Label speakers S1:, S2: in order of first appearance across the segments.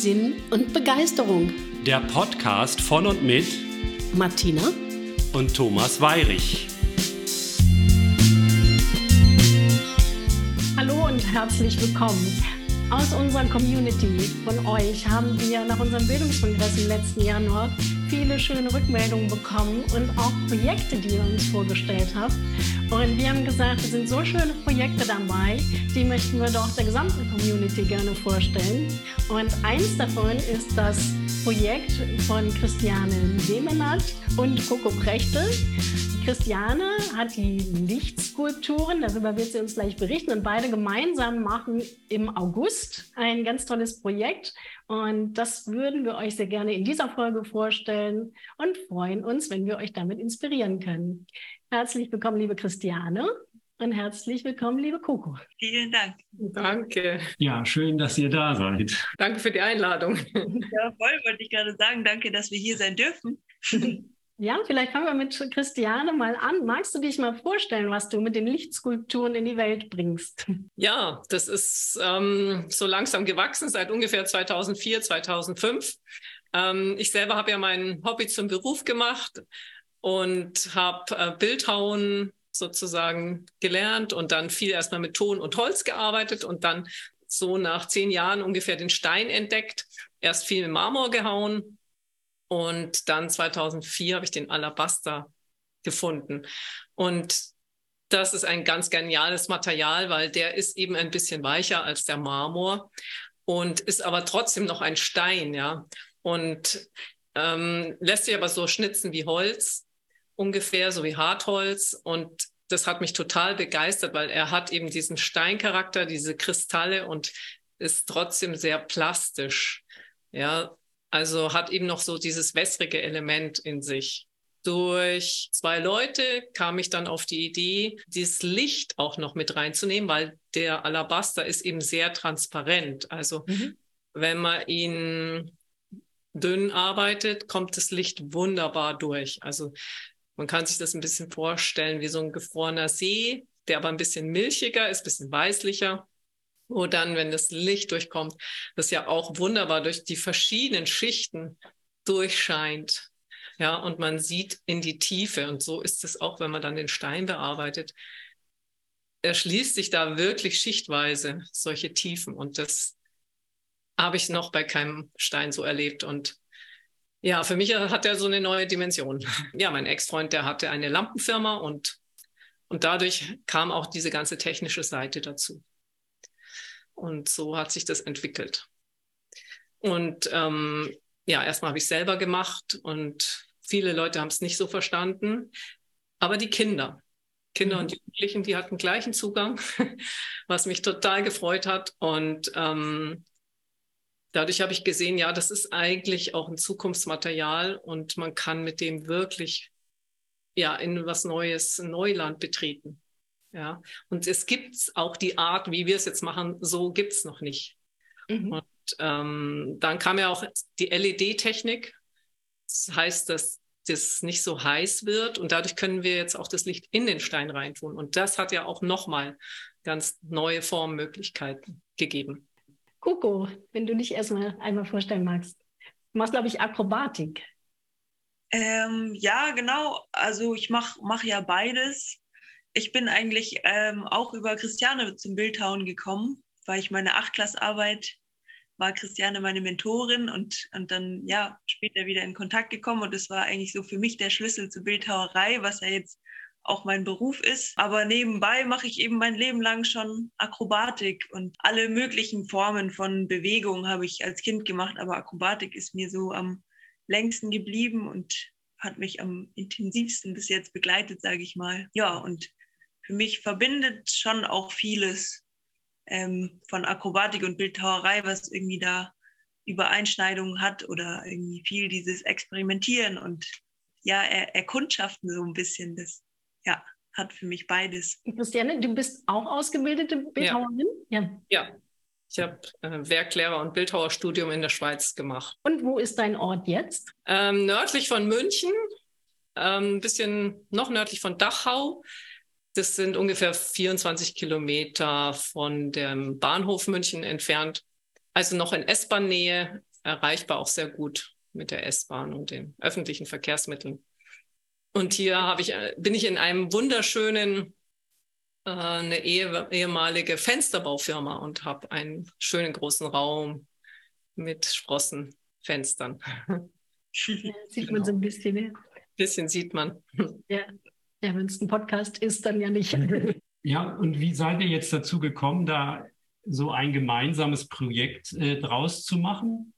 S1: Sinn und Begeisterung.
S2: Der Podcast von und mit
S1: Martina
S2: und Thomas Weirich.
S1: Hallo und herzlich willkommen. Aus unserer Community von euch haben wir nach unserem Bildungskongress im letzten Januar viele schöne Rückmeldungen bekommen und auch Projekte, die ihr uns vorgestellt habt. Und wir haben gesagt, es sind so schöne Projekte dabei, die möchten wir doch der gesamten Community gerne vorstellen. Und eins davon ist das Projekt von Christiane Semenat und Coco Prechte. Christiane hat die Lichtskulpturen, darüber wird sie uns gleich berichten. Und beide gemeinsam machen im August ein ganz tolles Projekt. Und das würden wir euch sehr gerne in dieser Folge vorstellen und freuen uns, wenn wir euch damit inspirieren können. Herzlich willkommen, liebe Christiane. Und herzlich willkommen, liebe Coco.
S3: Vielen Dank.
S4: Danke.
S2: Ja, schön, dass ihr da seid.
S4: Danke für die Einladung.
S3: Ja, voll, wollte ich gerade sagen. Danke, dass wir hier sein dürfen.
S1: Ja, vielleicht fangen wir mit Christiane mal an. Magst du dich mal vorstellen, was du mit den Lichtskulpturen in die Welt bringst?
S4: Ja, das ist ähm, so langsam gewachsen seit ungefähr 2004, 2005. Ähm, ich selber habe ja mein Hobby zum Beruf gemacht und habe äh, Bildhauen sozusagen gelernt und dann viel erstmal mit Ton und Holz gearbeitet und dann so nach zehn Jahren ungefähr den Stein entdeckt. Erst viel mit Marmor gehauen und dann 2004 habe ich den Alabaster gefunden. Und das ist ein ganz geniales Material, weil der ist eben ein bisschen weicher als der Marmor und ist aber trotzdem noch ein Stein, ja. Und ähm, lässt sich aber so schnitzen wie Holz, ungefähr so wie Hartholz. Und das hat mich total begeistert, weil er hat eben diesen Steincharakter, diese Kristalle und ist trotzdem sehr plastisch. Ja, also hat eben noch so dieses wässrige Element in sich. Durch zwei Leute kam ich dann auf die Idee, dieses Licht auch noch mit reinzunehmen, weil der Alabaster ist eben sehr transparent. Also mhm. wenn man ihn dünn arbeitet, kommt das Licht wunderbar durch. Also man kann sich das ein bisschen vorstellen wie so ein gefrorener See, der aber ein bisschen milchiger ist, ein bisschen weißlicher wo dann, wenn das Licht durchkommt, das ja auch wunderbar durch die verschiedenen Schichten durchscheint. Ja, und man sieht in die Tiefe. Und so ist es auch, wenn man dann den Stein bearbeitet. Erschließt sich da wirklich schichtweise solche Tiefen. Und das habe ich noch bei keinem Stein so erlebt. Und ja, für mich hat er so eine neue Dimension. Ja, mein Ex-Freund, der hatte eine Lampenfirma und, und dadurch kam auch diese ganze technische Seite dazu. Und so hat sich das entwickelt. Und ähm, ja, erstmal habe ich selber gemacht und viele Leute haben es nicht so verstanden. Aber die Kinder, Kinder mhm. und Jugendlichen, die hatten gleichen Zugang, was mich total gefreut hat. Und ähm, dadurch habe ich gesehen, ja, das ist eigentlich auch ein Zukunftsmaterial und man kann mit dem wirklich ja in was Neues, Neuland betreten. Ja, und es gibt auch die Art, wie wir es jetzt machen, so gibt es noch nicht. Mhm. Und ähm, dann kam ja auch die LED-Technik. Das heißt, dass das nicht so heiß wird und dadurch können wir jetzt auch das Licht in den Stein reintun. Und das hat ja auch nochmal ganz neue Formmöglichkeiten gegeben.
S1: Coco, wenn du dich erstmal einmal vorstellen magst. Du machst, glaube ich, Akrobatik.
S3: Ähm, ja, genau. Also ich mache mach ja beides ich bin eigentlich ähm, auch über Christiane zum Bildhauen gekommen, weil ich meine Achtklassarbeit war Christiane meine Mentorin und, und dann ja später wieder in Kontakt gekommen und das war eigentlich so für mich der Schlüssel zur Bildhauerei, was ja jetzt auch mein Beruf ist. Aber nebenbei mache ich eben mein Leben lang schon Akrobatik und alle möglichen Formen von Bewegung habe ich als Kind gemacht, aber Akrobatik ist mir so am längsten geblieben und hat mich am intensivsten bis jetzt begleitet, sage ich mal. Ja, und für mich verbindet schon auch vieles ähm, von Akrobatik und Bildhauerei, was irgendwie da Übereinschneidungen hat oder irgendwie viel dieses Experimentieren und ja, er, Erkundschaften so ein bisschen. Das ja, hat für mich beides.
S1: Christiane, du bist auch ausgebildete Bildhauerin?
S4: Ja. ja. Ich habe äh, Werklehrer und Bildhauerstudium in der Schweiz gemacht.
S1: Und wo ist dein Ort jetzt?
S4: Ähm, nördlich von München, ein ähm, bisschen noch nördlich von Dachau. Das sind ungefähr 24 Kilometer von dem Bahnhof München entfernt. Also noch in S-Bahn-Nähe erreichbar auch sehr gut mit der S-Bahn und den öffentlichen Verkehrsmitteln. Und hier habe ich, äh, bin ich in einem wunderschönen, äh, eine ehe, ehemalige Fensterbaufirma und habe einen schönen großen Raum mit Sprossenfenstern.
S1: Ja, sieht man so ein bisschen. Ja.
S4: Bisschen sieht man.
S1: Ja, ja wenn es ein Podcast ist, dann ja nicht.
S2: Ja, und wie seid ihr jetzt dazu gekommen, da so ein gemeinsames Projekt äh, draus zu machen?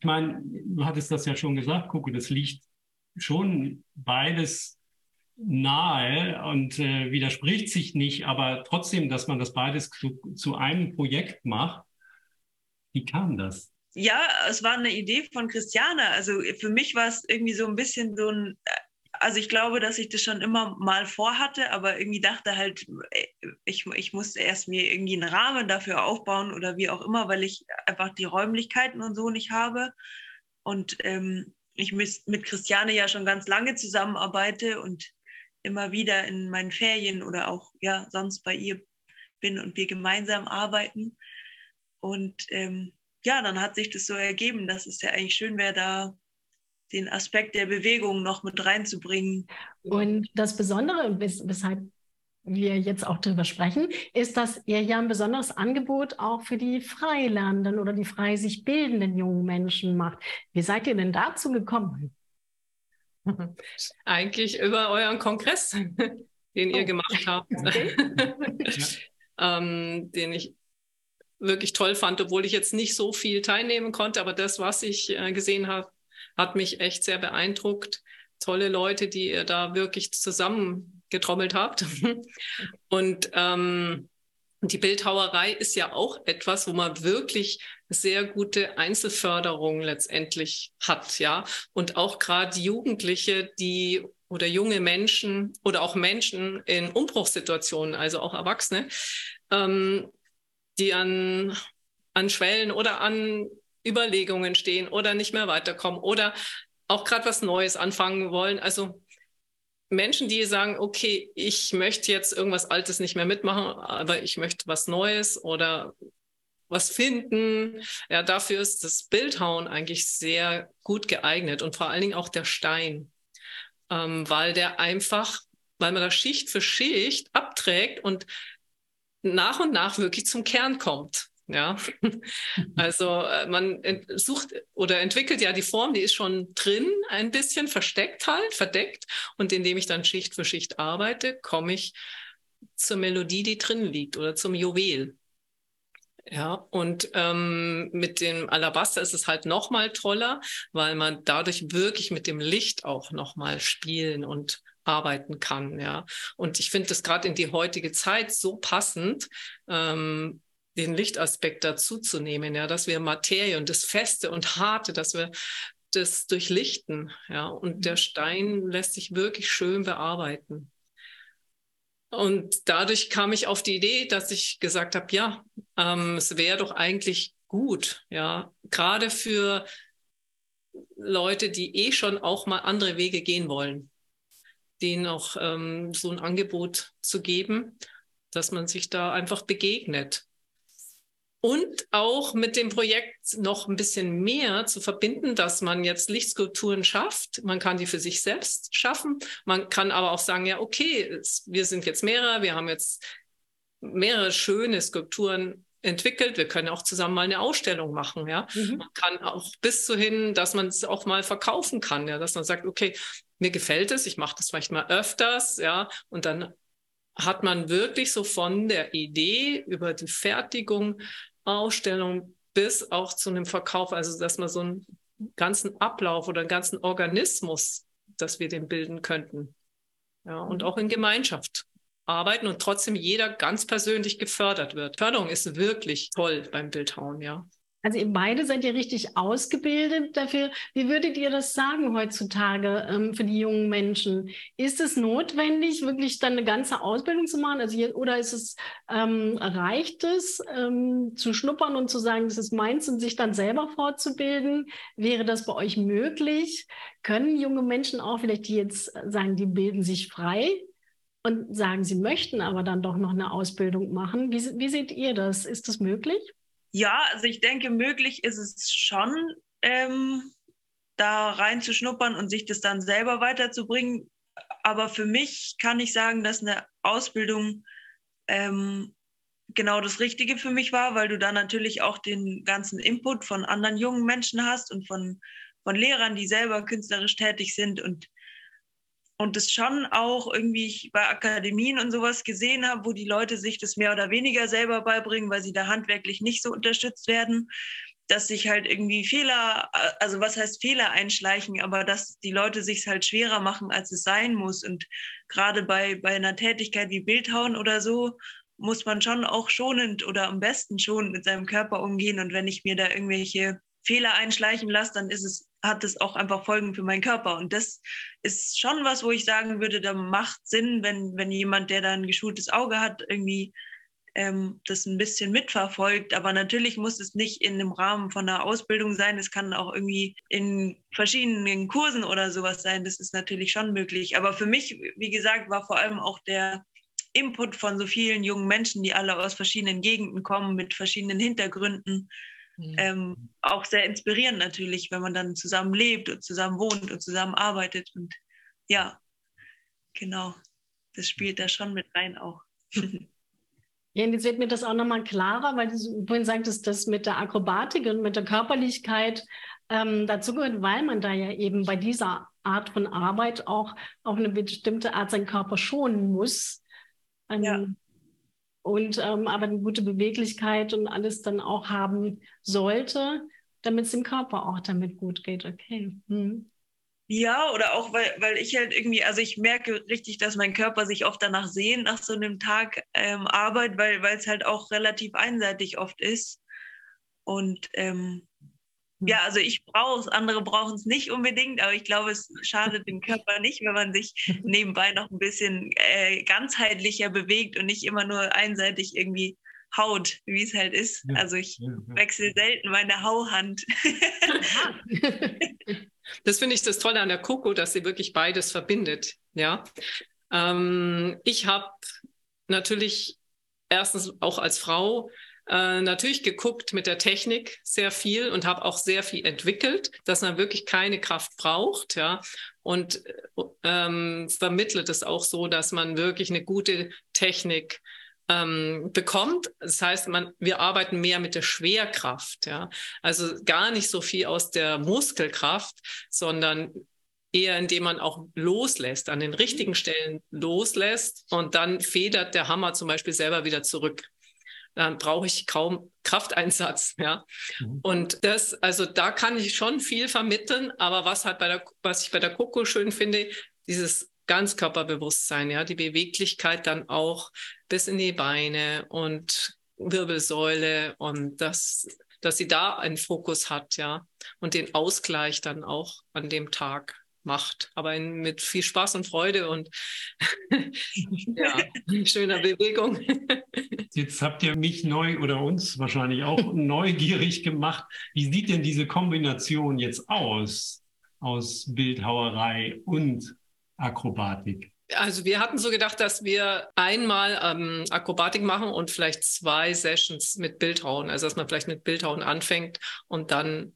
S2: Ich meine, du hattest das ja schon gesagt, gucke, das liegt schon beides nahe und äh, widerspricht sich nicht, aber trotzdem, dass man das beides zu, zu einem Projekt macht, wie kam das?
S3: Ja, es war eine Idee von Christiane. Also für mich war es irgendwie so ein bisschen so ein, also ich glaube, dass ich das schon immer mal vorhatte, aber irgendwie dachte halt, äh, ich, ich musste erst mir irgendwie einen Rahmen dafür aufbauen oder wie auch immer, weil ich einfach die Räumlichkeiten und so nicht habe. Und ähm, ich mit Christiane ja schon ganz lange zusammenarbeite und immer wieder in meinen Ferien oder auch ja sonst bei ihr bin und wir gemeinsam arbeiten. Und ähm, ja, dann hat sich das so ergeben, dass es ja eigentlich schön wäre, da den Aspekt der Bewegung noch mit reinzubringen.
S1: Und das Besondere, wes weshalb wir jetzt auch darüber sprechen, ist, dass ihr ja ein besonderes Angebot auch für die Freilernenden oder die frei sich bildenden jungen Menschen macht. Wie seid ihr denn dazu gekommen?
S4: Eigentlich über euren Kongress, den ihr oh. gemacht habt, okay. ähm, den ich wirklich toll fand, obwohl ich jetzt nicht so viel teilnehmen konnte, aber das, was ich äh, gesehen habe, hat mich echt sehr beeindruckt. Tolle Leute, die ihr da wirklich zusammen getrommelt habt. Und ähm, die Bildhauerei ist ja auch etwas, wo man wirklich sehr gute Einzelförderung letztendlich hat, ja. Und auch gerade Jugendliche, die oder junge Menschen oder auch Menschen in Umbruchssituationen, also auch Erwachsene, ähm, die an, an Schwellen oder an Überlegungen stehen oder nicht mehr weiterkommen oder auch gerade was Neues anfangen wollen. Also Menschen, die sagen, okay, ich möchte jetzt irgendwas Altes nicht mehr mitmachen, aber ich möchte was Neues oder was finden. Ja, dafür ist das Bildhauen eigentlich sehr gut geeignet und vor allen Dingen auch der Stein, ähm, weil der einfach, weil man da Schicht für Schicht abträgt und nach und nach wirklich zum Kern kommt. Ja, also äh, man sucht oder entwickelt ja die Form, die ist schon drin, ein bisschen versteckt halt, verdeckt. Und indem ich dann Schicht für Schicht arbeite, komme ich zur Melodie, die drin liegt oder zum Juwel. Ja, und ähm, mit dem Alabaster ist es halt noch mal toller, weil man dadurch wirklich mit dem Licht auch noch mal spielen und arbeiten kann. Ja, und ich finde das gerade in die heutige Zeit so passend, ähm, den Lichtaspekt dazuzunehmen, ja, dass wir Materie und das Feste und Harte, dass wir das durchlichten, ja, und der mhm. Stein lässt sich wirklich schön bearbeiten. Und dadurch kam ich auf die Idee, dass ich gesagt habe, ja, ähm, es wäre doch eigentlich gut, ja, gerade für Leute, die eh schon auch mal andere Wege gehen wollen, denen auch ähm, so ein Angebot zu geben, dass man sich da einfach begegnet und auch mit dem Projekt noch ein bisschen mehr zu verbinden, dass man jetzt Lichtskulpturen schafft. Man kann die für sich selbst schaffen. Man kann aber auch sagen, ja, okay, wir sind jetzt mehrere, wir haben jetzt mehrere schöne Skulpturen entwickelt. Wir können auch zusammen mal eine Ausstellung machen. Ja, mhm. man kann auch bis zu hin, dass man es auch mal verkaufen kann. Ja, dass man sagt, okay, mir gefällt es, ich mache das vielleicht mal öfters. Ja, und dann hat man wirklich so von der Idee über die Fertigung Ausstellung bis auch zu einem Verkauf, also dass man so einen ganzen Ablauf oder einen ganzen Organismus, dass wir den bilden könnten. Ja, und mhm. auch in Gemeinschaft arbeiten und trotzdem jeder ganz persönlich gefördert wird. Förderung ist wirklich toll beim Bildhauen, ja.
S1: Also ihr beide seid ja richtig ausgebildet dafür. Wie würdet ihr das sagen heutzutage ähm, für die jungen Menschen? Ist es notwendig, wirklich dann eine ganze Ausbildung zu machen? Also hier, oder ist es, ähm, reicht es, ähm, zu schnuppern und zu sagen, das ist meins und sich dann selber fortzubilden? Wäre das bei euch möglich? Können junge Menschen auch vielleicht, die jetzt sagen, die bilden sich frei, und sagen, sie möchten aber dann doch noch eine Ausbildung machen. Wie, wie seht ihr das? Ist das möglich?
S3: Ja, also ich denke, möglich ist es schon. ähm, da reinzuschnuppern und sich das dann selber weiterzubringen. Aber für mich kann ich sagen, dass eine Ausbildung ähm, genau das Richtige für mich war, weil du da natürlich auch den ganzen Input von anderen jungen Menschen hast und von, von Lehrern, die selber künstlerisch tätig sind und und das schon auch irgendwie bei Akademien und sowas gesehen habe, wo die Leute sich das mehr oder weniger selber beibringen, weil sie da handwerklich nicht so unterstützt werden, dass sich halt irgendwie Fehler, also was heißt Fehler einschleichen, aber dass die Leute sich halt schwerer machen, als es sein muss. Und gerade bei, bei einer Tätigkeit wie Bildhauen oder so, muss man schon auch schonend oder am besten schonend mit seinem Körper umgehen. Und wenn ich mir da irgendwelche Fehler einschleichen lasse, dann ist es, hat es auch einfach Folgen für meinen Körper. Und das ist schon was, wo ich sagen würde, da macht Sinn, wenn, wenn jemand, der da ein geschultes Auge hat, irgendwie ähm, das ein bisschen mitverfolgt. Aber natürlich muss es nicht in dem Rahmen von einer Ausbildung sein. Es kann auch irgendwie in verschiedenen Kursen oder sowas sein. Das ist natürlich schon möglich. Aber für mich, wie gesagt, war vor allem auch der Input von so vielen jungen Menschen, die alle aus verschiedenen Gegenden kommen, mit verschiedenen Hintergründen, Mhm. Ähm, auch sehr inspirierend natürlich, wenn man dann zusammen lebt und zusammen wohnt und zusammen arbeitet. Und ja, genau, das spielt da schon mit rein auch.
S1: Ja, und jetzt wird mir das auch nochmal klarer, weil du vorhin sagtest, dass mit der Akrobatik und mit der Körperlichkeit ähm, dazu gehört, weil man da ja eben bei dieser Art von Arbeit auch auf eine bestimmte Art seinen Körper schonen muss. Ähm, ja und ähm, aber eine gute Beweglichkeit und alles dann auch haben sollte, damit es dem Körper auch damit gut geht. Okay. Hm.
S3: Ja, oder auch, weil, weil ich halt irgendwie, also ich merke richtig, dass mein Körper sich oft danach sehnt, nach so einem Tag ähm, Arbeit, weil es halt auch relativ einseitig oft ist. Und ähm, ja, hm. also ich brauche es, andere brauchen es nicht unbedingt, aber ich glaube, es schadet dem Körper nicht, wenn man sich nebenbei noch ein bisschen äh, ganzheitlicher bewegt und nicht immer nur einseitig irgendwie haut, wie es halt ist. Also ich wechsle selten meine Hauhand.
S4: das finde ich das Tolle an der Coco, dass sie wirklich beides verbindet. Ja, ähm, ich habe natürlich erstens auch als Frau äh, natürlich geguckt mit der Technik sehr viel und habe auch sehr viel entwickelt, dass man wirklich keine Kraft braucht, ja. Und ähm, vermittelt es auch so, dass man wirklich eine gute Technik ähm, bekommt. Das heißt, man, wir arbeiten mehr mit der Schwerkraft, ja. Also gar nicht so viel aus der Muskelkraft, sondern eher indem man auch loslässt, an den richtigen Stellen loslässt und dann federt der Hammer zum Beispiel selber wieder zurück dann brauche ich kaum Krafteinsatz. Ja. Mhm. Und das, also da kann ich schon viel vermitteln, aber was halt bei der, was ich bei der Coco schön finde, dieses Ganzkörperbewusstsein, ja, die Beweglichkeit dann auch bis in die Beine und Wirbelsäule und das, dass sie da einen Fokus hat, ja, und den Ausgleich dann auch an dem Tag macht, aber in, mit viel Spaß und Freude und ja, schöner Bewegung.
S2: Jetzt habt ihr mich neu oder uns wahrscheinlich auch neugierig gemacht. Wie sieht denn diese Kombination jetzt aus, aus Bildhauerei und Akrobatik?
S4: Also wir hatten so gedacht, dass wir einmal ähm, Akrobatik machen und vielleicht zwei Sessions mit Bildhauen. Also dass man vielleicht mit Bildhauen anfängt und dann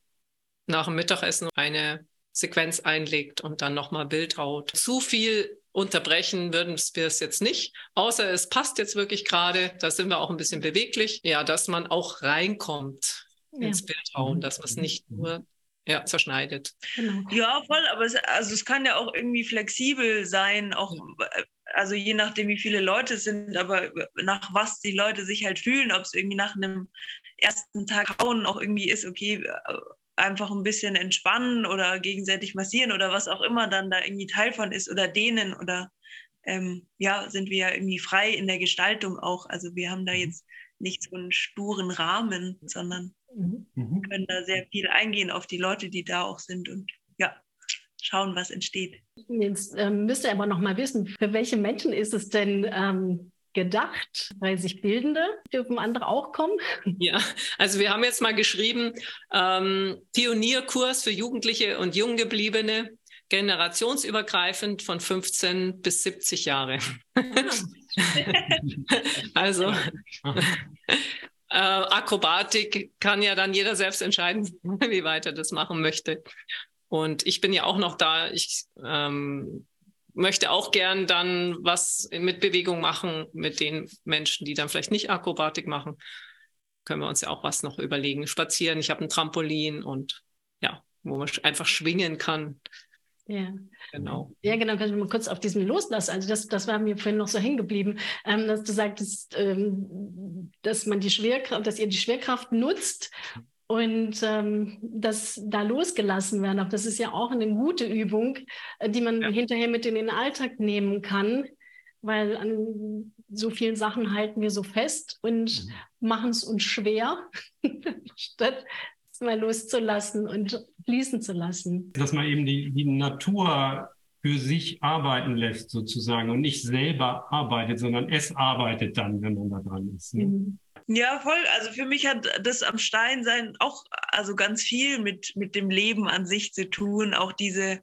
S4: nach dem Mittagessen eine Sequenz einlegt und dann nochmal Bild haut. Zu viel unterbrechen würden wir es jetzt nicht, außer es passt jetzt wirklich gerade, da sind wir auch ein bisschen beweglich, ja, dass man auch reinkommt ja. ins Bildhauen, dass man es nicht nur ja, zerschneidet.
S3: Genau. Ja, voll, aber es, also es kann ja auch irgendwie flexibel sein, auch ja. also je nachdem, wie viele Leute es sind, aber nach was die Leute sich halt fühlen, ob es irgendwie nach einem ersten Tag hauen auch irgendwie ist, okay, einfach ein bisschen entspannen oder gegenseitig massieren oder was auch immer dann da irgendwie Teil von ist oder dehnen oder ähm, ja, sind wir ja irgendwie frei in der Gestaltung auch. Also wir haben da mhm. jetzt nicht so einen sturen Rahmen, sondern mhm. können da sehr viel eingehen auf die Leute, die da auch sind und ja, schauen, was entsteht.
S1: Jetzt ähm, müsst ihr aber noch mal wissen, für welche Menschen ist es denn ähm, gedacht, weil sich Bildende dürfen andere auch kommen.
S4: Ja, also wir haben jetzt mal geschrieben, ähm, Pionierkurs für Jugendliche und Junggebliebene, generationsübergreifend von 15 bis 70 Jahre. Ah. also äh, Akrobatik kann ja dann jeder selbst entscheiden, wie weit er das machen möchte. Und ich bin ja auch noch da. Ich ähm, möchte auch gern dann was mit Bewegung machen mit den Menschen, die dann vielleicht nicht Akrobatik machen. Können wir uns ja auch was noch überlegen. Spazieren, ich habe ein Trampolin und ja, wo man einfach schwingen kann.
S1: Ja. Genau. Ja, genau. Kann ich mal kurz auf diesen loslassen. Also das, das war mir vorhin noch so hängen geblieben, ähm, dass du sagtest, ähm, dass man die Schwerkraft, dass ihr die Schwerkraft nutzt und ähm, dass da losgelassen werden darf. Das ist ja auch eine gute Übung, äh, die man ja. hinterher mit in den Alltag nehmen kann, weil an so vielen Sachen halten wir so fest und mhm. machen es uns schwer, statt es mal loszulassen und fließen zu lassen.
S2: Dass man eben die, die Natur für sich arbeiten lässt sozusagen und nicht selber arbeitet, sondern es arbeitet dann, wenn man da dran ist. Ne? Mhm.
S3: Ja, voll. Also für mich hat das am Stein sein auch also ganz viel mit, mit dem Leben an sich zu tun. Auch diese,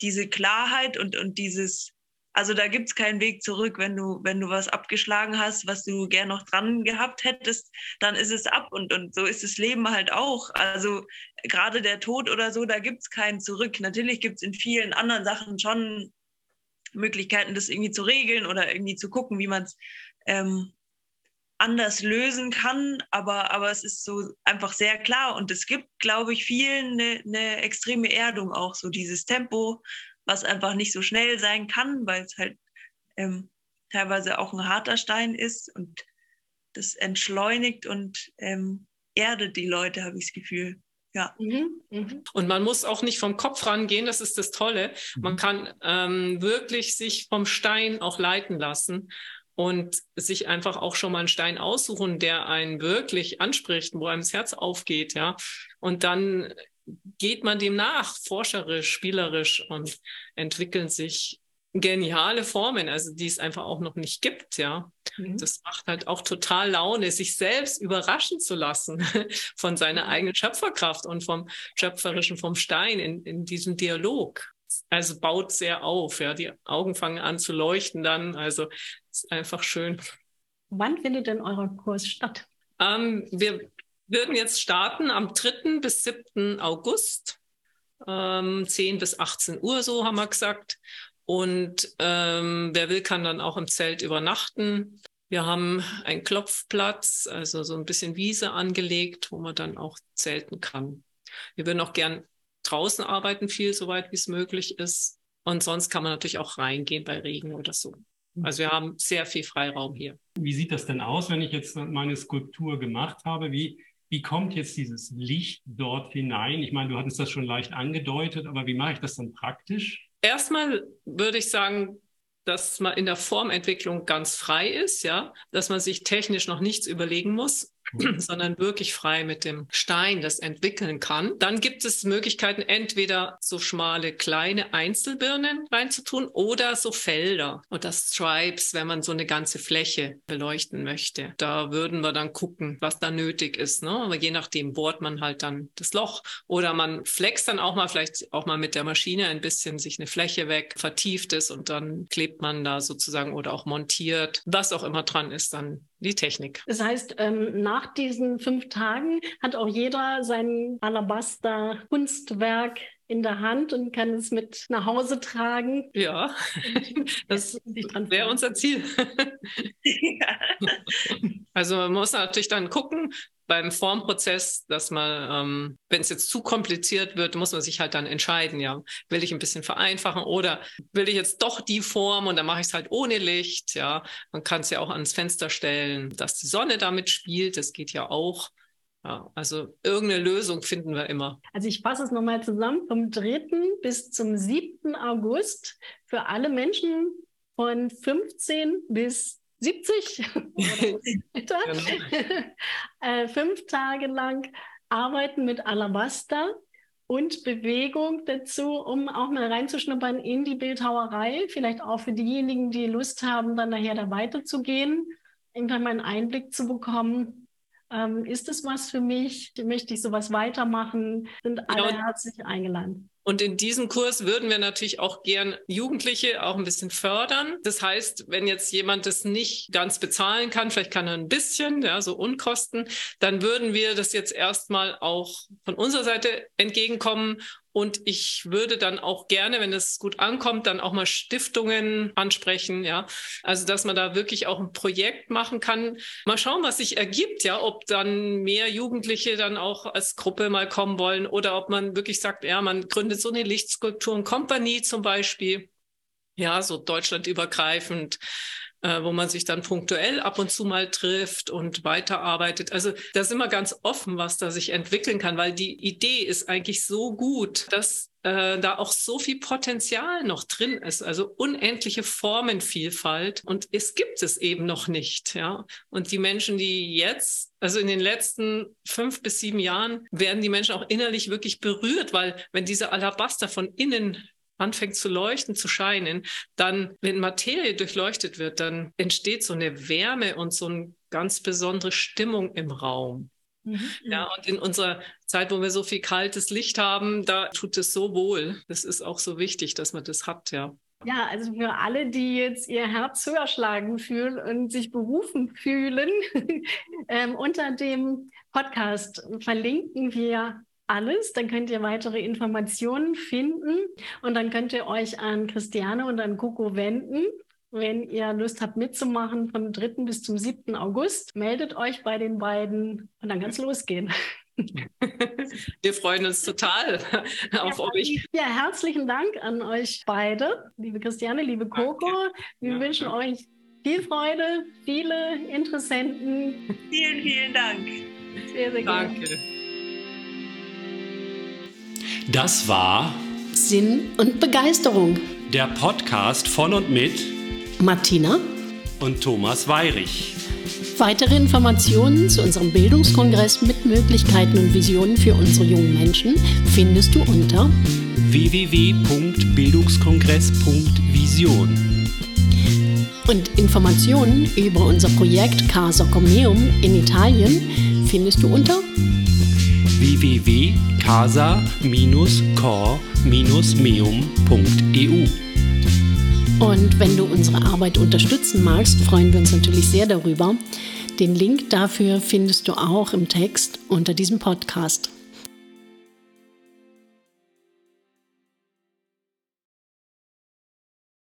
S3: diese Klarheit und, und dieses, also da gibt es keinen Weg zurück. Wenn du, wenn du was abgeschlagen hast, was du gern noch dran gehabt hättest, dann ist es ab. Und, und so ist das Leben halt auch. Also gerade der Tod oder so, da gibt es keinen zurück. Natürlich gibt es in vielen anderen Sachen schon Möglichkeiten, das irgendwie zu regeln oder irgendwie zu gucken, wie man es ähm, anders lösen kann, aber, aber es ist so einfach sehr klar und es gibt, glaube ich, vielen eine, eine extreme Erdung auch, so dieses Tempo, was einfach nicht so schnell sein kann, weil es halt ähm, teilweise auch ein harter Stein ist und das entschleunigt und ähm, erdet die Leute, habe ich das Gefühl. Ja. Mhm,
S4: mhm. Und man muss auch nicht vom Kopf rangehen, das ist das Tolle. Man mhm. kann ähm, wirklich sich vom Stein auch leiten lassen und sich einfach auch schon mal einen Stein aussuchen, der einen wirklich anspricht, wo einem das Herz aufgeht, ja. Und dann geht man dem nach, forscherisch, spielerisch und entwickeln sich geniale Formen, also die es einfach auch noch nicht gibt, ja. Mhm. Das macht halt auch total Laune, sich selbst überraschen zu lassen von seiner eigenen Schöpferkraft und vom Schöpferischen, vom Stein in, in diesem Dialog also baut sehr auf. Ja, die Augen fangen an zu leuchten dann. Also ist einfach schön.
S1: Wann findet denn euer Kurs statt?
S4: Ähm, wir würden jetzt starten am 3. bis 7. August, ähm, 10 bis 18 Uhr, so haben wir gesagt. Und ähm, wer will, kann dann auch im Zelt übernachten. Wir haben einen Klopfplatz, also so ein bisschen Wiese angelegt, wo man dann auch zelten kann. Wir würden auch gern draußen arbeiten viel, soweit wie es möglich ist. Und sonst kann man natürlich auch reingehen bei Regen oder so. Also wir haben sehr viel Freiraum hier.
S2: Wie sieht das denn aus, wenn ich jetzt meine Skulptur gemacht habe? Wie, wie kommt jetzt dieses Licht dort hinein? Ich meine, du hattest das schon leicht angedeutet, aber wie mache ich das dann praktisch?
S4: Erstmal würde ich sagen, dass man in der Formentwicklung ganz frei ist, ja, dass man sich technisch noch nichts überlegen muss. sondern wirklich frei mit dem Stein das entwickeln kann. Dann gibt es Möglichkeiten, entweder so schmale kleine Einzelbirnen reinzutun oder so Felder oder Stripes, wenn man so eine ganze Fläche beleuchten möchte. Da würden wir dann gucken, was da nötig ist. Ne? Aber je nachdem bohrt man halt dann das Loch oder man flext dann auch mal vielleicht auch mal mit der Maschine ein bisschen sich eine Fläche weg, vertieft es und dann klebt man da sozusagen oder auch montiert, was auch immer dran ist, dann die Technik.
S1: Das heißt, ähm, nach diesen fünf Tagen hat auch jeder sein Alabaster-Kunstwerk in der Hand und kann es mit nach Hause tragen.
S4: Ja, das wäre unser Ziel. also man muss natürlich dann gucken, beim Formprozess, dass man, ähm, wenn es jetzt zu kompliziert wird, muss man sich halt dann entscheiden, ja, will ich ein bisschen vereinfachen oder will ich jetzt doch die Form und dann mache ich es halt ohne Licht, ja. Man kann es ja auch ans Fenster stellen, dass die Sonne damit spielt, das geht ja auch. Ja, also irgendeine Lösung finden wir immer.
S1: Also ich fasse es nochmal zusammen. Vom 3. bis zum 7. August für alle Menschen von 15 bis 70 genau. äh, fünf Tage lang arbeiten mit Alabaster und Bewegung dazu, um auch mal reinzuschnuppern in die Bildhauerei. Vielleicht auch für diejenigen, die Lust haben, dann nachher da weiterzugehen, irgendwann mal einen Einblick zu bekommen. Ähm, ist das was für mich? Möchte ich sowas weitermachen? Sind alle genau. herzlich eingeladen.
S4: Und in diesem Kurs würden wir natürlich auch gern Jugendliche auch ein bisschen fördern. Das heißt, wenn jetzt jemand das nicht ganz bezahlen kann, vielleicht kann er ein bisschen, ja, so Unkosten, dann würden wir das jetzt erstmal auch von unserer Seite entgegenkommen und ich würde dann auch gerne, wenn es gut ankommt, dann auch mal Stiftungen ansprechen, ja. Also, dass man da wirklich auch ein Projekt machen kann. Mal schauen, was sich ergibt, ja, ob dann mehr Jugendliche dann auch als Gruppe mal kommen wollen oder ob man wirklich sagt, ja, man gründet so eine Lichtskulpturen-Kompanie zum Beispiel. Ja, so deutschlandübergreifend äh, wo man sich dann punktuell ab und zu mal trifft und weiterarbeitet. Also da sind wir ganz offen, was da sich entwickeln kann, weil die Idee ist eigentlich so gut, dass äh, da auch so viel Potenzial noch drin ist, also unendliche Formenvielfalt und es gibt es eben noch nicht, ja. Und die Menschen, die jetzt, also in den letzten fünf bis sieben Jahren, werden die Menschen auch innerlich wirklich berührt, weil wenn dieser Alabaster von innen anfängt zu leuchten, zu scheinen, dann, wenn Materie durchleuchtet wird, dann entsteht so eine Wärme und so eine ganz besondere Stimmung im Raum. Mhm. Ja, und in unserer Zeit, wo wir so viel kaltes Licht haben, da tut es so wohl. Das ist auch so wichtig, dass man das hat, ja.
S1: Ja, also für alle, die jetzt ihr Herz höher schlagen fühlen und sich berufen fühlen, ähm, unter dem Podcast verlinken wir alles. Dann könnt ihr weitere Informationen finden und dann könnt ihr euch an Christiane und an Coco wenden. Wenn ihr Lust habt mitzumachen vom 3. bis zum 7. August, meldet euch bei den beiden und dann kann es losgehen.
S4: Wir freuen uns total auf
S1: ja,
S4: euch.
S1: Ja, herzlichen Dank an euch beide, liebe Christiane, liebe Coco. Wir ja, wünschen ja. euch viel Freude, viele Interessenten.
S3: Vielen, vielen Dank.
S4: Sehr, sehr Danke.
S2: Das war
S1: Sinn und Begeisterung.
S2: Der Podcast von und mit
S1: Martina
S2: und Thomas Weirich.
S1: Weitere Informationen zu unserem Bildungskongress mit Möglichkeiten und Visionen für unsere jungen Menschen findest du unter
S2: www.bildungskongress.vision.
S1: Und Informationen über unser Projekt Casa Comeum in Italien findest du unter
S2: www.casa-cor-meum.eu.
S1: Und wenn du unsere Arbeit unterstützen magst, freuen wir uns natürlich sehr darüber. Den Link dafür findest du auch im Text unter diesem Podcast.